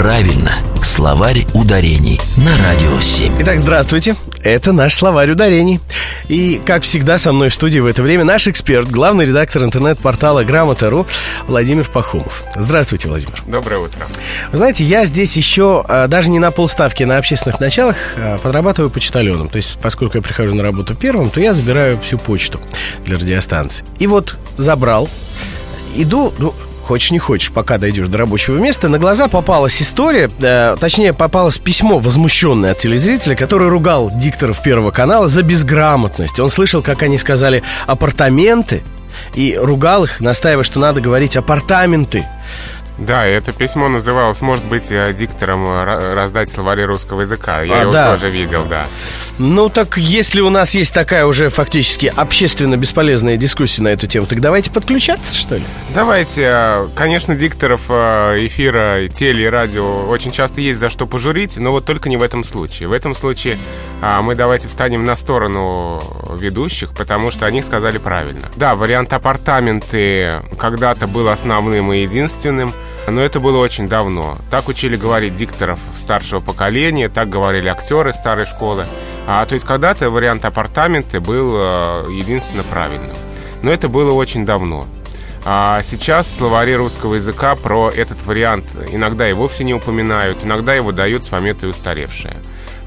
правильно. Словарь ударений на Радио 7. Итак, здравствуйте. Это наш словарь ударений. И, как всегда, со мной в студии в это время наш эксперт, главный редактор интернет-портала Грамота.ру Владимир Пахомов. Здравствуйте, Владимир. Доброе утро. Вы знаете, я здесь еще а, даже не на полставки на общественных началах а, подрабатываю почтальоном. То есть, поскольку я прихожу на работу первым, то я забираю всю почту для радиостанции. И вот забрал, иду, ну, хочешь не хочешь, пока дойдешь до рабочего места, на глаза попалась история, э, точнее, попалось письмо возмущенное от телезрителя, который ругал дикторов Первого канала за безграмотность. Он слышал, как они сказали «апартаменты», и ругал их, настаивая, что надо говорить «апартаменты». Да, это письмо называлось, может быть, э, диктором э, раздать словари русского языка. Я А, его да. тоже видел, да. Ну так, если у нас есть такая уже фактически общественно бесполезная дискуссия на эту тему, так давайте подключаться, что ли? Давайте, э, конечно, дикторов эфира, теле и радио очень часто есть за что пожурить, но вот только не в этом случае. В этом случае а, мы давайте встанем на сторону ведущих, потому что они сказали правильно. Да, вариант апартаменты когда-то был основным и единственным, но это было очень давно. Так учили говорить дикторов старшего поколения, так говорили актеры старой школы. А, то есть когда-то вариант апартаменты был э, единственно правильным. Но это было очень давно. А сейчас словари русского языка про этот вариант иногда и вовсе не упоминают, иногда его дают с пометой устаревшее.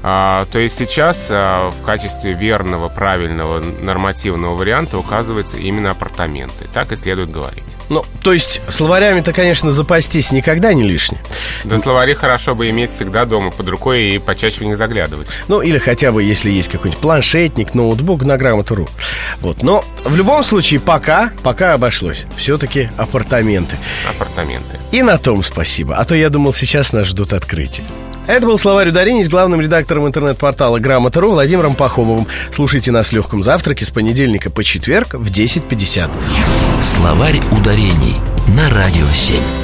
А, то есть сейчас а, в качестве верного, правильного, нормативного варианта указывается именно апартаменты. Так и следует говорить. Ну, то есть словарями-то, конечно, запастись никогда не лишне. Да словари хорошо бы иметь всегда дома под рукой и почаще в них заглядывать. Ну, или хотя бы, если есть какой-нибудь планшетник, ноутбук на грамоту.ру. Вот. Но в любом случае, пока, пока обошлось. Все-таки апартаменты. Апартаменты. И на том спасибо. А то я думал, сейчас нас ждут открытия. Это был словарь ударений с главным редактором интернет-портала Грамота.ру Владимиром Пахомовым. Слушайте нас в легком завтраке с понедельника по четверг в 10.50. Словарь ударений на Радио 7.